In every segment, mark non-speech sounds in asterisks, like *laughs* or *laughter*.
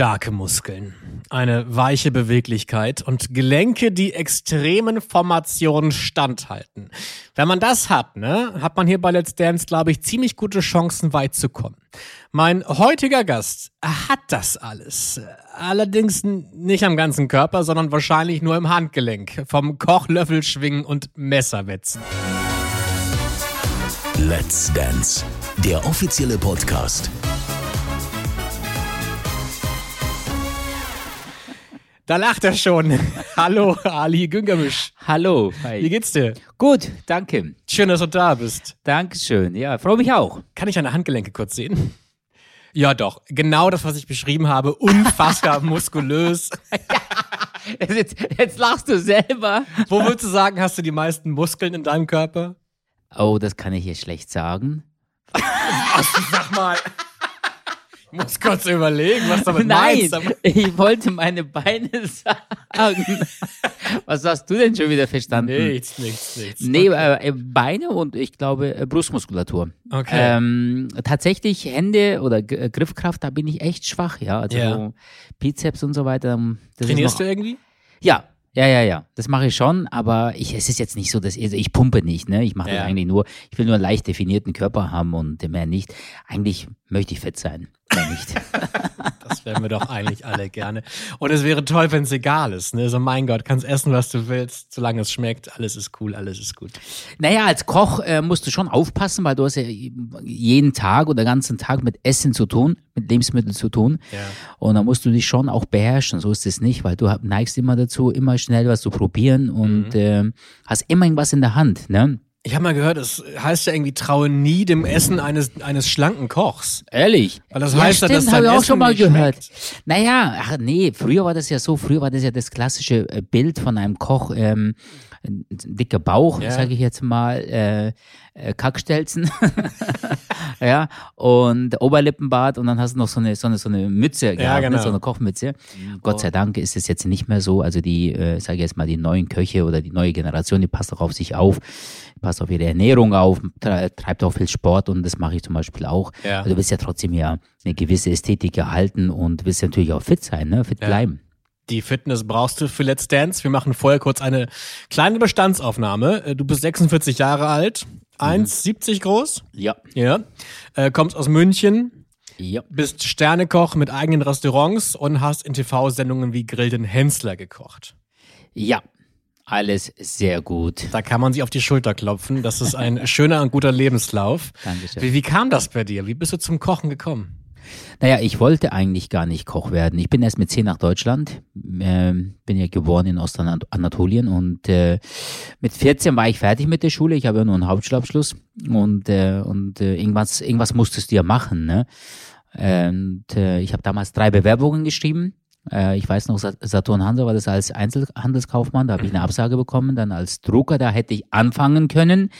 Starke Muskeln, eine weiche Beweglichkeit und Gelenke, die extremen Formationen standhalten. Wenn man das hat, ne, hat man hier bei Let's Dance, glaube ich, ziemlich gute Chancen, weit zu kommen. Mein heutiger Gast hat das alles. Allerdings nicht am ganzen Körper, sondern wahrscheinlich nur im Handgelenk. Vom Kochlöffel schwingen und Messerwetzen. Let's Dance, der offizielle Podcast Da lacht er schon. *laughs* Hallo, Ali Güngermisch. Hallo. Hi. Wie geht's dir? Gut, danke. Schön, dass du da bist. Dankeschön. Ja, freue mich auch. Kann ich deine Handgelenke kurz sehen? Ja, doch. Genau das, was ich beschrieben habe. Unfassbar *laughs* muskulös. ja, jetzt, jetzt lachst du selber. Wo würdest du sagen, hast du die meisten Muskeln in deinem Körper? Oh, das kann ich hier schlecht sagen. *laughs* Was, sag mal. Ich muss kurz überlegen, was damit *laughs* Nein, meinst. ich wollte meine Beine sagen. Was hast du denn schon wieder verstanden? Nichts, nichts, nichts. Nee, okay. äh, Beine und ich glaube äh, Brustmuskulatur. Okay. Ähm, tatsächlich Hände oder G Griffkraft, da bin ich echt schwach, ja. Also Ja. Bizeps und so weiter. Ist Trainierst du irgendwie? Ja, ja, ja, ja. Das mache ich schon, aber ich, es ist jetzt nicht so, dass ich, also ich pumpe nicht, ne? Ich mache Ja. das eigentlich nur, ich will nur einen leicht definierten Körper haben und mehr nicht. Eigentlich möchte ich fett sein, mehr nicht. *laughs* Das wären wir doch eigentlich alle gerne. Und es wäre toll, wenn es egal ist. Ne? So, mein Gott, kannst essen, was du willst, solange es schmeckt. Alles ist cool, alles ist gut. naja, als Koch äh, musst du schon aufpassen, weil du hast ja jeden Tag oder ganzen Tag mit Essen zu tun, mit Lebensmitteln zu tun. Ja. Und da musst du dich schon auch beherrschen. So ist es nicht, weil du neigst immer dazu, immer schnell was zu probieren und ähm, hast immer irgendwas in der Hand, ne? Ich habe mal gehört, es heißt ja irgendwie, traue nie dem Essen eines, eines schlanken Kochs. Ehrlich? Weil das heißt ja, stimmt, dass dein habe ich auch Essen schon mal gehört. schmeckt. Naja, ach nee, früher war das ja so, früher war das ja das klassische äh, Bild von einem Koch, ähm, ein dicker Bauch, Ja. sage ich jetzt mal, äh, äh, Kackstelzen, *laughs* ja, und Oberlippenbart und dann hast du noch so eine, so eine, so eine Mütze gehabt, genau. ne, so eine Kochmütze. Gott sei Dank ist es jetzt nicht mehr so, also die, äh, sage ich jetzt mal, die neuen Köche oder die neue Generation, die passt auch auf sich auf, passt auf ihre Ernährung auf, tre- treibt auch viel Sport und das mache ich zum Beispiel auch. Ja. Also du willst ja trotzdem ja eine gewisse Ästhetik erhalten und willst ja natürlich auch fit sein, ne? fit Ja. bleiben. Die Fitness brauchst du für Let's Dance. Wir machen vorher kurz eine kleine Bestandsaufnahme. Äh, Du bist 46 Jahre alt, Mhm. 1,70 groß, Ja. ja. Äh, kommst aus München, Ja. bist Sternekoch mit eigenen Restaurants und hast in TV-Sendungen wie Grill den Hensler gekocht. Ja. Alles sehr gut. Da kann man sich auf die Schulter klopfen. Das ist ein *laughs* schöner und guter Lebenslauf. Dankeschön. Wie, wie kam das bei dir? Wie bist du zum Kochen gekommen? Naja, ich wollte eigentlich gar nicht Koch werden. Ich bin erst mit 10 nach Deutschland, ähm, bin ja geboren in Ostanatolien und äh, mit 14 war ich fertig mit der Schule. Ich habe ja nur einen Hauptschulabschluss und, äh, und äh, irgendwas, irgendwas musstest du ja machen. Ne? Und äh, ich habe damals drei Bewerbungen geschrieben. Äh, ich weiß noch, Sa- Saturn Hansa war das als Einzelhandelskaufmann, da habe ich eine Absage bekommen. Dann als Drucker, da hätte ich anfangen können.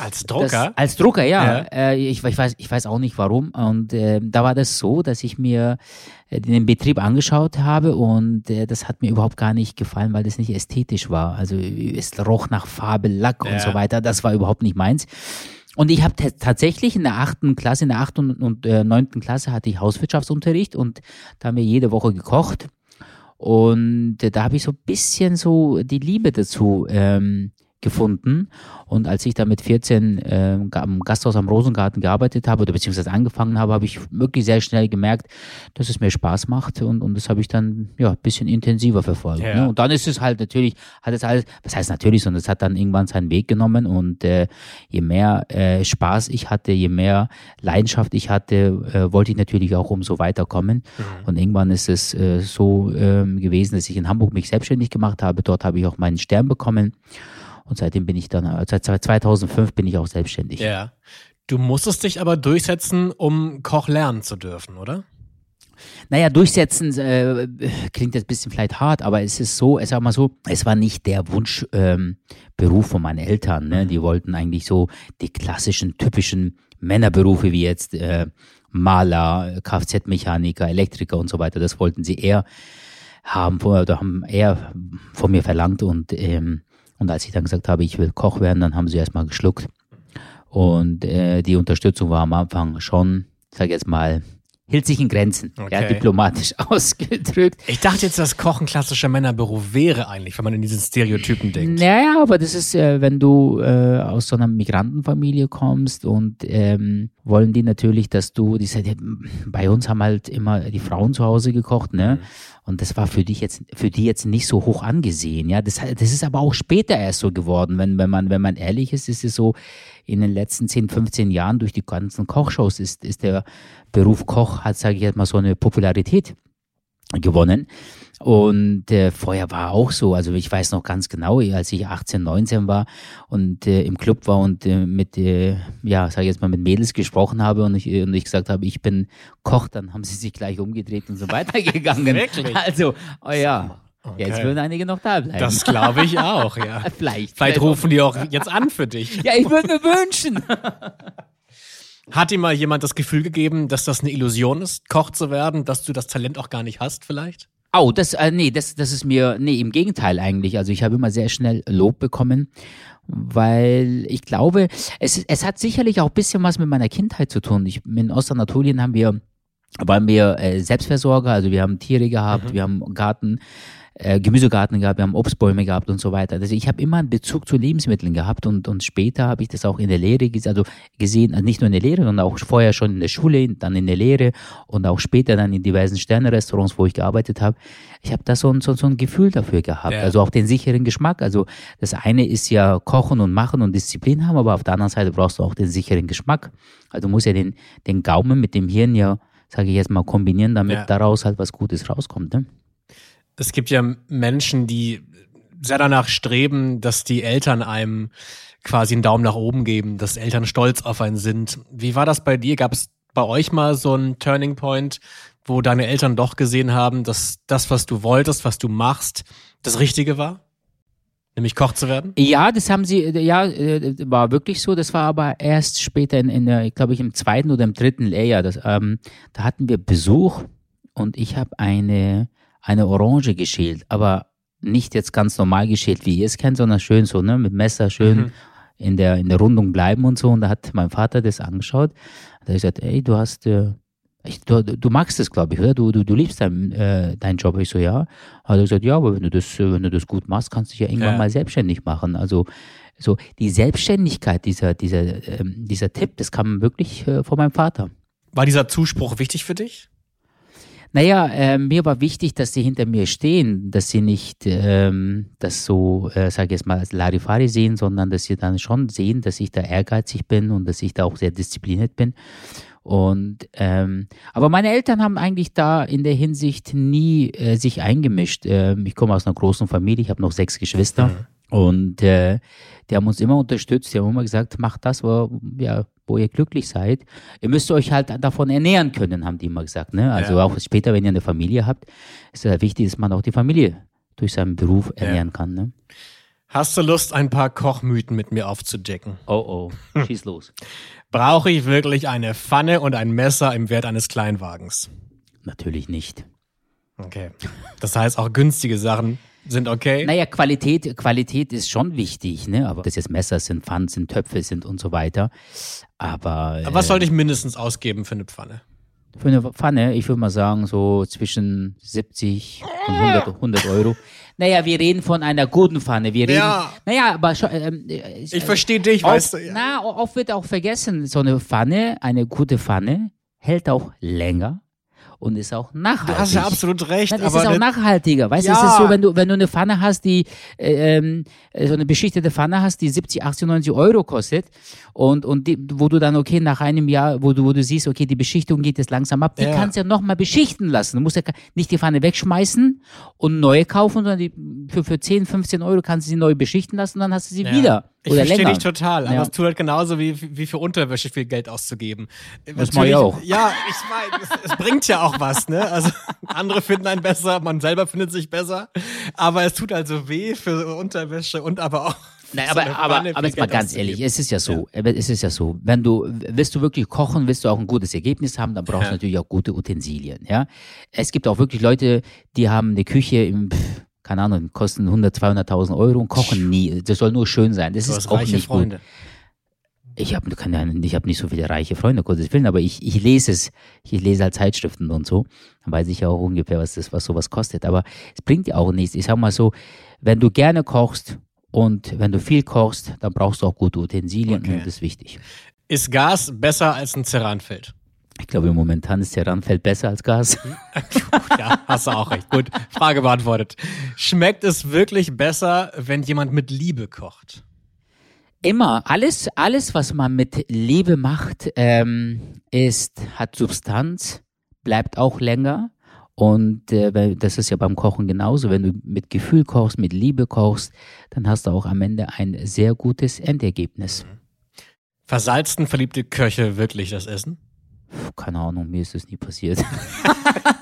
Als Das, Drucker? als Drucker, ja. Ja. Äh, ich, ich, weiß, ich weiß auch nicht warum. Und äh, da war das so, dass ich mir äh, den Betrieb angeschaut habe und äh, das hat mir überhaupt gar nicht gefallen, weil das nicht ästhetisch war. Also es roch nach Farbe, Lack Ja. und so weiter. Das war überhaupt nicht meins. Und ich habe tatsächlich in der achten Klasse, in der achten und äh, neunten Klasse hatte ich Hauswirtschaftsunterricht und da haben wir jede Woche gekocht. Und äh, da habe ich so ein bisschen so die Liebe dazu ähm, gefunden. Und als ich da mit 14 ähm, am Gasthaus am Rosengarten gearbeitet habe oder beziehungsweise angefangen habe, habe ich wirklich sehr schnell gemerkt, dass es mir Spaß macht und, und das habe ich dann ja ein bisschen intensiver verfolgt. Ja. Ne? Und dann ist es halt natürlich, hat es alles, was heißt natürlich, sondern es hat dann irgendwann seinen Weg genommen und äh, je mehr äh, Spaß ich hatte, je mehr Leidenschaft ich hatte, äh, wollte ich natürlich auch umso weiterkommen. Und irgendwann ist es äh, so ähm, gewesen, dass ich in Hamburg mich selbstständig gemacht habe. Dort habe ich auch meinen Stern bekommen. Und seitdem bin ich dann, äh, seit 2005 bin ich auch selbstständig. Ja. Du musstest dich aber durchsetzen, um Koch lernen zu dürfen, oder? Naja, durchsetzen äh, klingt jetzt ein bisschen vielleicht hart, aber es ist so, ich sag mal so, es war nicht der Wunschberuf ähm, Beruf von meinen Eltern. Ne? Die wollten eigentlich so die klassischen, typischen Männerberufe wie jetzt äh, Maler, Kfz-Mechaniker, Elektriker und so weiter. Das wollten sie eher haben, oder haben eher von mir verlangt und ähm, und als ich dann gesagt habe, ich will Koch werden, dann haben sie erstmal geschluckt. Und äh, die Unterstützung war am Anfang schon, sag jetzt mal, hielt sich in Grenzen, ja, Okay. diplomatisch *laughs* ausgedrückt. Ich dachte jetzt, dass Koch ein klassischer Männerberuf wäre eigentlich, wenn man in diesen Stereotypen denkt. Naja, aber das ist, äh, wenn du äh, aus so einer Migrantenfamilie kommst und ähm, wollen die natürlich, dass du, die, bei uns haben halt immer die Frauen zu Hause gekocht, ne? Und das war für dich jetzt, für die jetzt nicht so hoch angesehen, ja. Das, das ist aber auch später erst so geworden, wenn, wenn man, wenn man ehrlich ist, ist es so, in den letzten 10, 15 Jahren durch die ganzen Kochshows ist, ist der Beruf Koch, hat, sage ich jetzt mal, so eine Popularität gewonnen. Und äh, vorher war auch so, also ich weiß noch ganz genau, als ich 18, 19 war und äh, im Club war und äh, mit, äh, ja, sag ich jetzt mal, mit Mädels gesprochen habe und ich, und ich gesagt habe, ich bin Koch, dann haben sie sich gleich umgedreht und so *laughs* weitergegangen. Wirklich? Also, oh ja, jetzt Okay. würden einige noch da bleiben. Das glaube ich auch, ja. *laughs* vielleicht. Vielleicht rufen die auch jetzt an für dich. Ja, ich würde mir wünschen. *laughs* Hat dir mal jemand das Gefühl gegeben, dass das eine Illusion ist, Koch zu werden, dass du das Talent auch gar nicht hast vielleicht? Oh, das, äh, nee, das, das ist mir, nee, im Gegenteil eigentlich. Also ich habe immer sehr schnell Lob bekommen, weil ich glaube, es, es hat sicherlich auch ein bisschen was mit meiner Kindheit zu tun. Ich, in Ostanatolien haben wir, waren wir äh, Selbstversorger, also wir haben Tiere gehabt, wir haben Garten, äh, Gemüsegarten gehabt, wir haben Obstbäume gehabt und so weiter. Also ich habe immer einen Bezug zu Lebensmitteln gehabt und, und später habe ich das auch in der Lehre also gesehen, also nicht nur in der Lehre, sondern auch vorher schon in der Schule, dann in der Lehre und auch später dann in diversen Sterne-Restaurants, wo ich gearbeitet habe. Ich habe da so ein, so, so ein Gefühl dafür gehabt, Ja. also auch den sicheren Geschmack. Also das eine ist ja Kochen und Machen und Disziplin haben, aber auf der anderen Seite brauchst du auch den sicheren Geschmack. Also du musst ja den, den Gaumen mit dem Hirn ja, sage ich jetzt mal, kombinieren, damit Ja. daraus halt was Gutes rauskommt. Ne? Es gibt ja Menschen, die sehr danach streben, dass die Eltern einem quasi einen Daumen nach oben geben, dass Eltern stolz auf einen sind. Wie war das bei dir? Gab es bei euch mal so einen Turning Point, wo deine Eltern doch gesehen haben, dass das, was du wolltest, was du machst, das Richtige war? Nämlich Koch zu werden? Ja, das haben sie, ja, äh, war wirklich so. Das war aber erst später in, in der, glaube ich, im zweiten oder im dritten Lehrjahr. Das, ähm, da hatten wir Besuch und ich habe eine, eine Orange geschält, aber nicht jetzt ganz normal geschält, wie ihr es kennt, sondern schön so, ne, mit Messer schön Mhm. in der, in der Rundung bleiben und so. Und da hat mein Vater das angeschaut. Da hat er gesagt, ey, du hast, äh, ich, du, du magst es, glaube ich, oder? Du, du, du liebst deinen, äh, deinen Job. Ich so, ja. Hat er gesagt, ja, aber wenn du das, äh, wenn du das gut machst, kannst du dich ja irgendwann Ja. mal selbstständig machen. Also so die Selbstständigkeit, dieser, dieser, ähm, dieser Tipp, das kam wirklich äh, von meinem Vater. War dieser Zuspruch wichtig für dich? Naja, äh, mir war wichtig, dass sie hinter mir stehen, dass sie nicht ähm, das so, äh, sage ich jetzt mal, als Larifari sehen, sondern dass sie dann schon sehen, dass ich da ehrgeizig bin und dass ich da auch sehr diszipliniert bin. Und ähm, aber meine Eltern haben eigentlich da in der Hinsicht nie äh, sich eingemischt. Ähm, ich komme aus einer großen Familie, ich habe noch sechs Geschwister und äh, die haben uns immer unterstützt. Die haben immer gesagt, macht das, wo, ja, wo ihr glücklich seid. Ihr müsst euch halt davon ernähren können, haben die immer gesagt. Ne? Also Ja. auch später, wenn ihr eine Familie habt, ist es ja wichtig, dass man auch die Familie durch seinen Beruf ernähren kann. Ne? Hast du Lust, ein paar Kochmythen mit mir aufzudecken? Oh oh, schieß los. *laughs* Brauche ich wirklich eine Pfanne und ein Messer im Wert eines Kleinwagens? Natürlich nicht. Okay. Das heißt, auch günstige Sachen sind okay? Naja, Qualität, Qualität ist schon wichtig, ne? Aber das jetzt Messer sind, Pfannen sind, Töpfe sind und so weiter. Aber, Aber Was äh, sollte ich mindestens ausgeben für eine Pfanne? für eine Pfanne, ich würde mal sagen, so zwischen 70 und 100, 100 Euro. Naja, wir reden von einer guten Pfanne. Wir reden, Ja. naja, aber ähm, äh, Ich verstehe dich, oft, weißt du. Ja. Na, oft wird auch vergessen, so eine Pfanne, eine gute Pfanne, hält auch länger und ist auch nachhaltig. Du hast ja absolut recht, Nein, es ist auch nachhaltiger. Weißt du, es Ja. ist so, wenn du, wenn du eine Pfanne hast, die, äh, ähm, äh, so eine beschichtete Pfanne hast, die 70, 80, 90 Euro kostet und, und die, wo du dann, okay, nach einem Jahr, wo du, wo du siehst, okay, die Beschichtung geht jetzt langsam ab, die Ja. kannst du ja nochmal beschichten lassen. Du musst ja nicht die Pfanne wegschmeißen und neue kaufen, sondern die, für, für 10, 15 Euro kannst du sie neu beschichten lassen und dann hast du sie Ja. wieder. Ich oder verstehe länger. dich total, aber Ja. es tut halt genauso wie, wie für Unterwäsche viel Geld auszugeben. Das mach ich auch. Ja, ich meine, es, es bringt ja auch was, ne? Also *laughs* andere finden einen besser, man selber findet sich besser, aber es tut also weh für Unterwäsche und aber auch. Nein, so aber, eine aber, aber viel jetzt mal ganz auszugeben. ehrlich, es ist ja so, äh, es ist ja so, wenn du, willst du wirklich kochen, willst du auch ein gutes Ergebnis haben, dann brauchst Ja. du natürlich auch gute Utensilien, ja. Es gibt auch wirklich Leute, die haben eine Küche im, pff, keine Ahnung, kosten 100, 200.000 Euro und kochen nie. Das soll nur schön sein. Das Du ist auch nicht Freunde. gut. Ich habe ich hab nicht so viele reiche Freunde, Gottes Willen, aber ich, ich lese es. Ich lese halt Zeitschriften und so. Dann weiß ich ja auch ungefähr, was das, was sowas kostet. Aber es bringt ja auch nichts. Ich sag mal so, wenn du gerne kochst und wenn du viel kochst, dann brauchst du auch gute Utensilien Okay. und das ist wichtig. Ist Gas besser als ein Ceranfeld? Ich glaube, momentan ist der Randfeld besser als Gas. *laughs* ja, hast du auch recht. Gut, Frage beantwortet. Schmeckt es wirklich besser, wenn jemand mit Liebe kocht? Immer, alles, alles, was man mit Liebe macht, ähm, ist, hat Substanz, bleibt auch länger. Und äh, das ist ja beim Kochen genauso. Wenn du mit Gefühl kochst, mit Liebe kochst, dann hast du auch am Ende ein sehr gutes Endergebnis. Versalzen verliebte Köche wirklich das Essen? Puh, keine Ahnung, mir ist das nie passiert.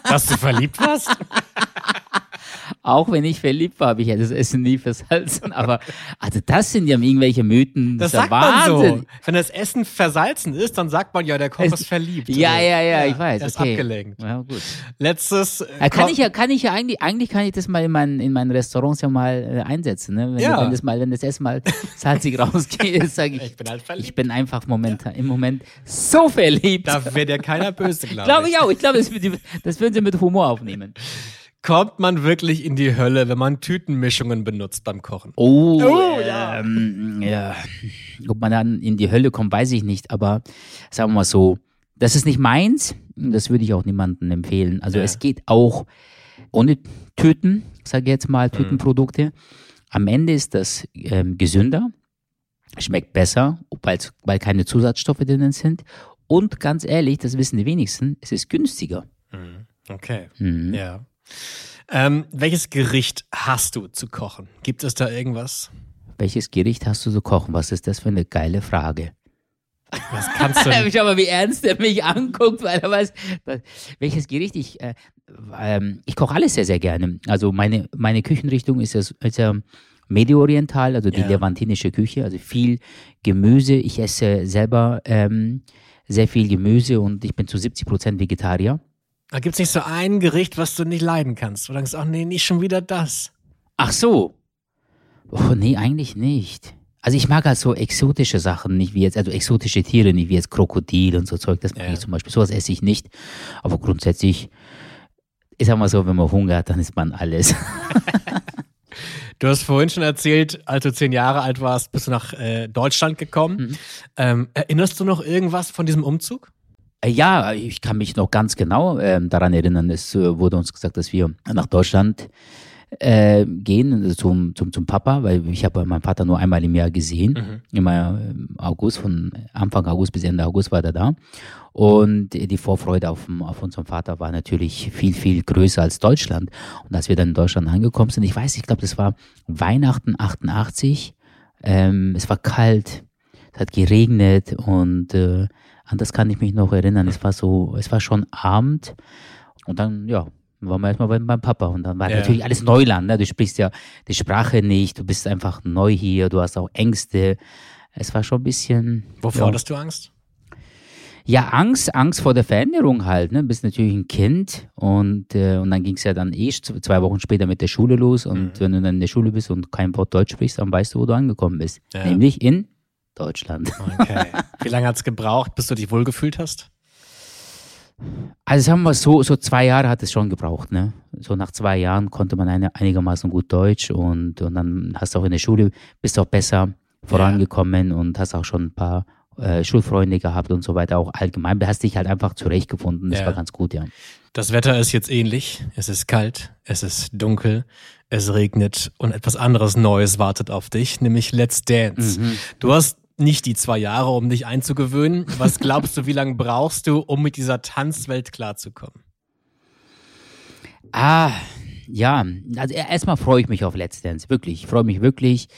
Dass du verliebt warst? *laughs* auch wenn ich verliebt war, habe ich ja das Essen nie versalzen. Aber also das sind ja irgendwelche Mythen. Das ja sagt man Wahnsinn. so. Wenn das Essen versalzen ist, dann sagt man ja, der Koch Es- ist verliebt. Ja, Also, ja, ja, ich weiß. Er ist okay. abgelenkt. Ja, gut. Letztes. äh, Ja, kann ich ja, kann ich ja eigentlich, eigentlich kann ich das mal in meinen, in meinen Restaurants ja mal äh, einsetzen, ne? Wenn, Ja. wenn das mal, wenn das Essen mal *laughs* salzig rausgeht, *laughs* sage ich, Ich bin halt verliebt. ich bin einfach momentan, im Moment so verliebt. Da wäre dir keiner böse, *laughs* glaube Glaube ich auch. Ich glaube, das, das würden sie mit Humor aufnehmen. Kommt man wirklich in die Hölle, wenn man Tütenmischungen benutzt beim Kochen? Oh, Oh, ja. ähm, ja. Ob man dann in die Hölle kommt, weiß ich nicht. Aber sagen wir mal so, das ist nicht meins. Das würde ich auch niemandem empfehlen. Also Ja. es geht auch ohne Tüten, sage ich jetzt mal, Tütenprodukte. Am Ende ist das ähm, gesünder, schmeckt besser, weil's- weil keine Zusatzstoffe drinnen sind. Und ganz ehrlich, das wissen die wenigsten, es ist günstiger. Okay. Mhm. Ja. Ähm, welches Gericht hast du zu kochen? Gibt es da irgendwas? Welches Gericht hast du zu kochen? Was ist das für eine geile Frage? Was kannst du? *laughs* Schau mal, wie ernst er mich anguckt, weil er weiß, dass, welches Gericht ich. Äh, ähm, ich koche alles sehr, sehr gerne. Also meine, meine Küchenrichtung ist ja, ist ja Medio-Oriental, also die Ja. levantinische Küche, also viel Gemüse. Ich esse selber ähm, sehr viel Gemüse und ich bin zu 70 Prozent Vegetarier. Da gibt's nicht so ein Gericht, was du nicht leiden kannst. Wo du denkst, ach nee, nicht schon wieder das. Ach so. Oh, nee, eigentlich nicht. Also ich mag halt so exotische Sachen, nicht wie jetzt, also exotische Tiere, nicht wie jetzt Krokodil und so Zeug, das mag Ja. ich zum Beispiel. Sowas esse ich nicht. Aber grundsätzlich, ich sag mal so, wenn man Hunger hat, dann isst man alles. *laughs* *laughs* Du hast vorhin schon erzählt, als du zehn Jahre alt warst, bist du nach äh, Deutschland gekommen. Mhm. Ähm, erinnerst du noch irgendwas von diesem Umzug? Äh, Ja, ich kann mich noch ganz genau ähm, daran erinnern. Es äh, wurde uns gesagt, dass wir nach Deutschland äh, gehen also zum, zum, zum Papa, weil ich habe meinen Vater nur einmal im Jahr gesehen. Immer im August, von Anfang August bis Ende August war er da. Und die Vorfreude auf, auf unseren Vater war natürlich viel, viel größer als Deutschland. Und als wir dann in Deutschland angekommen sind, ich weiß, ich glaube, das war Weihnachten 88. Ähm, es war kalt, es hat geregnet und äh, an das kann ich mich noch erinnern. Es war so, es war schon Abend und dann, ja, waren wir erstmal bei meinem Papa und dann war Ja. natürlich alles Neuland. Ne? Du sprichst ja die Sprache nicht, du bist einfach neu hier, du hast auch Ängste. Es war schon ein bisschen. Wovor ja. hattest du Angst? Ja, Angst, Angst vor der Veränderung halt. Ne? Du bist natürlich ein Kind und, äh, und dann ging es ja dann eh zwei Wochen später mit der Schule los. Und Mhm. wenn du dann in der Schule bist und kein Wort Deutsch sprichst, dann weißt du, wo du angekommen bist. Ja. Nämlich in Deutschland. Okay. Wie lange hat's gebraucht, bis du dich wohlgefühlt hast? Also sagen wir so, so zwei Jahre hat es schon gebraucht. Ne? So nach zwei Jahren konnte man eine, einigermaßen gut Deutsch und, und dann hast du auch in der Schule, bist auch besser vorangekommen und hast auch schon ein paar äh, Schulfreunde gehabt und so weiter. Auch allgemein, du hast dich halt einfach zurechtgefunden. Das Ja. war ganz gut, ja. Das Wetter ist jetzt ähnlich. Es ist kalt, es ist dunkel, es regnet und etwas anderes Neues wartet auf dich, nämlich Let's Dance. Du hast nicht die zwei Jahre, um dich einzugewöhnen. Was *laughs* glaubst du, wie lange brauchst du, um mit dieser Tanzwelt klarzukommen? Ah, ja, also erstmal freue ich mich auf Let's Dance, wirklich. Ich freue mich wirklich.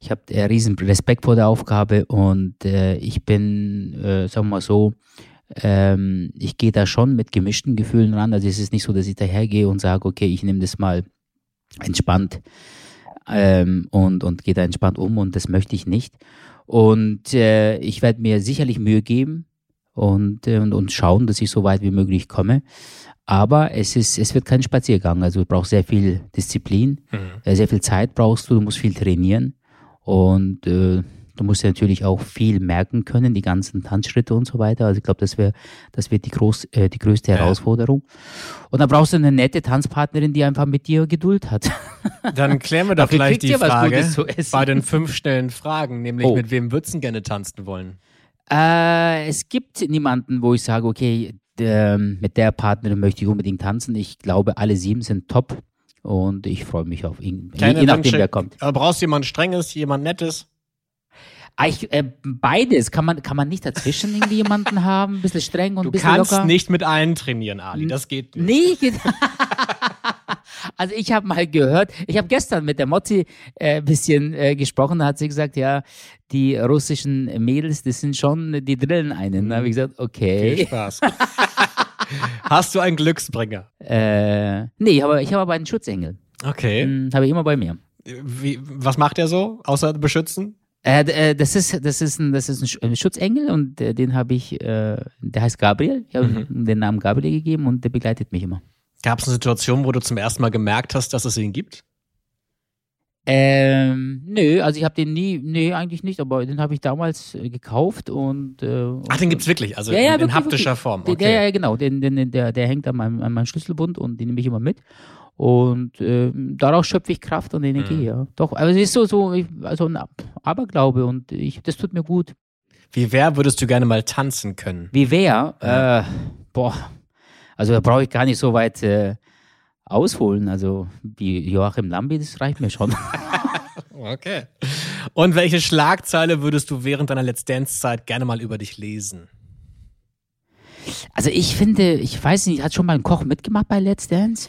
Ich habe äh, riesen Respekt vor der Aufgabe und äh, ich bin, äh, sagen wir mal so, ähm, ich gehe da schon mit gemischten Gefühlen ran. Also es ist nicht so, dass ich dahergehe und sage, okay, ich nehme das mal entspannt ähm, und, und gehe da entspannt um und das möchte ich nicht. Und äh, ich werde mir sicherlich Mühe geben und, äh, und, und schauen, dass ich so weit wie möglich komme. Aber es ist, es wird kein Spaziergang. Also du brauchst sehr viel Disziplin, äh, sehr viel Zeit brauchst du, du musst viel trainieren. Und äh, Du musst ja natürlich auch viel merken können, die ganzen Tanzschritte und so weiter. Also ich glaube, das wäre das wird die, groß, äh, die größte Herausforderung. Und dann brauchst du eine nette Tanzpartnerin, die einfach mit dir Geduld hat. *laughs* Dann klären wir doch gleich die Frage bei den fünf schnellen Fragen, nämlich Oh. mit wem würdest du gerne tanzen wollen? Äh, es gibt niemanden, wo ich sage, okay, der, mit der Partnerin möchte ich unbedingt tanzen. Ich glaube, alle sieben sind top und ich freue mich auf ihn. Je, Keine je nachdem, Wünsche. wer kommt. Brauchst du jemand Strenges, jemand Nettes? Ich, äh, beides. Kann man, kann man nicht dazwischen irgendwie jemanden *laughs* haben? Ein bisschen streng und Du ein bisschen kannst locker? nicht mit allen trainieren, Ali. Das geht nicht. Nee, geht- *laughs* also ich habe mal gehört, ich habe gestern mit der Motti äh, ein bisschen äh, gesprochen, da hat sie gesagt, ja, die russischen Mädels, das sind schon, die drillen einen. Da habe ich gesagt, Viel okay. Spaß. *laughs* Hast du einen Glücksbringer? Äh, nee, ich habe ich hab aber einen Schutzengel. Okay. Hm, habe ich immer bei mir. Wie, was macht er so, außer beschützen? Äh, äh, das ist das ist ein das ist ein Sch- ein Schutzengel und äh, den habe ich äh, der heißt Gabriel. Ich habe ihm den Namen Gabriel gegeben und der begleitet mich immer. Gab es eine Situation, wo du zum ersten Mal gemerkt hast, dass es ihn gibt? Ähm, nö, also ich habe den nie, nee, eigentlich nicht, aber den habe ich damals äh, gekauft und äh, Ach, den gibt's wirklich, also Ja, ja, in, in wirklich, haptischer wirklich. Form. Okay. der, ja, genau, den, den, der, der hängt an meinem, an meinem Schlüsselbund und den nehme ich immer mit. Und äh, daraus schöpfe ich Kraft und Energie, Mhm. ja. Doch, aber es ist so, so also ein Ab- Aberglaube und ich, das tut mir gut. Wie wer würdest du gerne mal tanzen können? Wie wer? Äh, boah, also da brauche ich gar nicht so weit äh, ausholen. Also wie Joachim Lambi, das reicht mir schon. *laughs* Okay. Und welche Schlagzeile würdest du während deiner Let's Dance-Zeit gerne mal über dich lesen? Also ich finde, ich weiß nicht, hat schon mal ein Koch mitgemacht bei Let's Dance?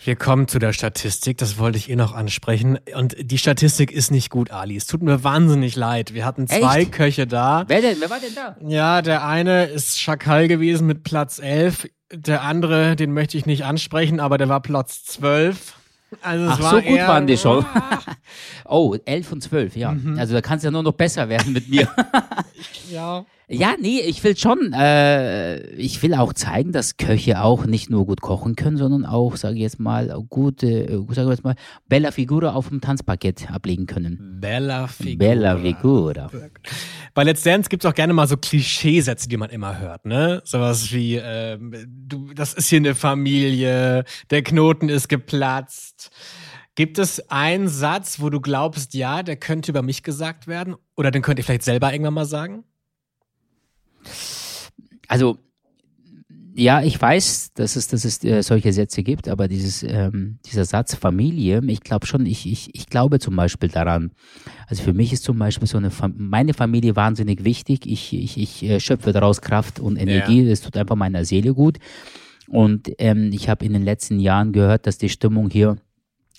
Wir kommen zu der Statistik, das wollte ich eh noch ansprechen. Und die Statistik ist nicht gut, Ali. Es tut mir wahnsinnig leid. Wir hatten zwei Echt? Köche da. Wer denn? Wer war denn da? Ja, der eine ist Schakal gewesen mit Platz 11. Der andere, den möchte ich nicht ansprechen, aber der war Platz 12. Also es Ach, war so gut waren die schon. *laughs* Oh, 11 und 12, ja. Also da kann es ja nur noch besser werden mit mir. *laughs* Ja. Ja, nee, ich will schon, äh, ich will auch zeigen, dass Köche auch nicht nur gut kochen können, sondern auch, sage ich jetzt mal, gute, äh, sage ich jetzt mal, Bella Figura auf dem Tanzparkett ablegen können. Bella Figur. Bella Figura. Bei Let's Dance gibt's auch gerne mal so Klischeesätze, die man immer hört, ne? Sowas wie, ähm, du, das ist hier eine Familie, der Knoten ist geplatzt. Gibt es einen Satz, wo du glaubst, ja, der könnte über mich gesagt werden? Oder den könnt ihr vielleicht selber irgendwann mal sagen? Also, ja, ich weiß, dass es, dass es äh, solche Sätze gibt, aber dieses, ähm, dieser Satz Familie, ich glaube schon, ich, ich, ich glaube zum Beispiel daran. Also für mich ist zum Beispiel so eine Fam meine Familie wahnsinnig wichtig. Ich, ich, ich äh, schöpfe daraus Kraft und Energie. Das tut einfach meiner Seele gut. Und ähm, ich habe in den letzten Jahren gehört, dass die Stimmung hier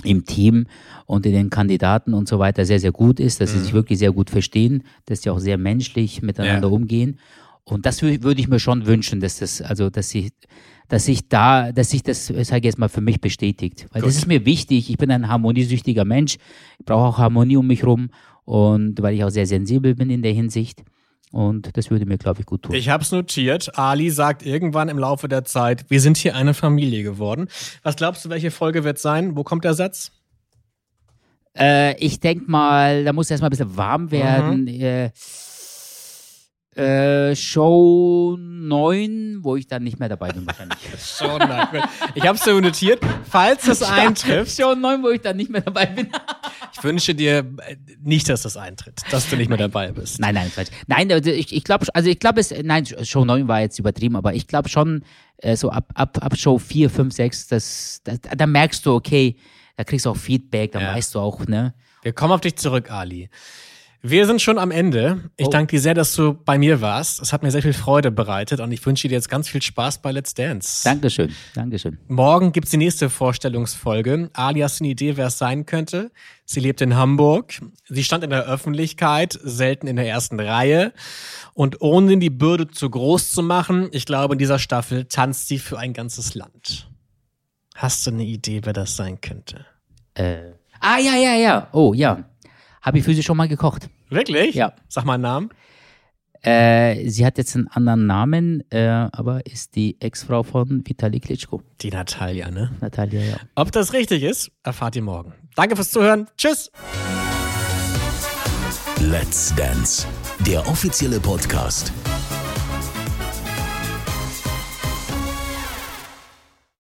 im Team und in den Kandidaten und so weiter sehr, sehr gut ist, dass sie sich wirklich sehr gut verstehen, dass sie auch sehr menschlich miteinander Ja. umgehen. Und das wü- würde ich mir schon wünschen, dass das, also dass ich, dass ich da, dass sich das, ich sage jetzt mal, für mich bestätigt. Weil das Gut. ist mir wichtig. Ich bin ein harmoniesüchtiger Mensch. Ich brauche auch Harmonie um mich rum. Und weil ich auch sehr sensibel bin in der Hinsicht. Und das würde mir, glaube ich, gut tun. Ich hab's notiert. Ali sagt irgendwann im Laufe der Zeit, wir sind hier eine Familie geworden. Was glaubst du, welche Folge wird sein? Wo kommt der Satz? Äh, ich denke mal, da muss erst mal ein bisschen warm werden. Äh, äh, Show 9, wo ich dann nicht mehr dabei bin wahrscheinlich. *laughs* Schon, nein. Ich hab's dir notiert. Falls es *laughs* eintrifft, Show 9, wo ich dann nicht mehr dabei bin. *laughs* ich wünsche dir äh, nicht, dass das eintritt, dass du nicht mehr dabei bist. nein, nein, Quatsch. Nein, also ich, ich glaube, also ich glaube es, nein, Show 9 war jetzt übertrieben, aber ich glaube schon, äh, so ab, ab, ab Show 4, 5, 6, das, das, da merkst du, okay, da kriegst du auch Feedback, da Ja. weißt du auch, ne? Wir kommen auf dich zurück, Ali. Wir sind schon am Ende. Ich Oh. danke dir sehr, dass du bei mir warst. Es hat mir sehr viel Freude bereitet und ich wünsche dir jetzt ganz viel Spaß bei Let's Dance. Dankeschön, Dankeschön. Morgen gibt's die nächste Vorstellungsfolge. Ali, hast du eine Idee, wer es sein könnte? Sie lebt in Hamburg. Sie stand in der Öffentlichkeit, selten in der ersten Reihe. Und ohne die Bürde zu groß zu machen, ich glaube, in dieser Staffel tanzt sie für ein ganzes Land. Hast du eine Idee, wer das sein könnte? Äh, ah, ja, ja, ja. Oh, ja. Habe ich für sie schon mal gekocht. Wirklich? Ja. Sag mal einen Namen. Äh, sie hat jetzt einen anderen Namen, äh, aber ist die Ex-Frau von Vitali Klitschko. Die Natalia, ne? Natalia, ja. Ob das richtig ist, erfahrt ihr morgen. Danke fürs Zuhören. Tschüss. Let's Dance, der offizielle Podcast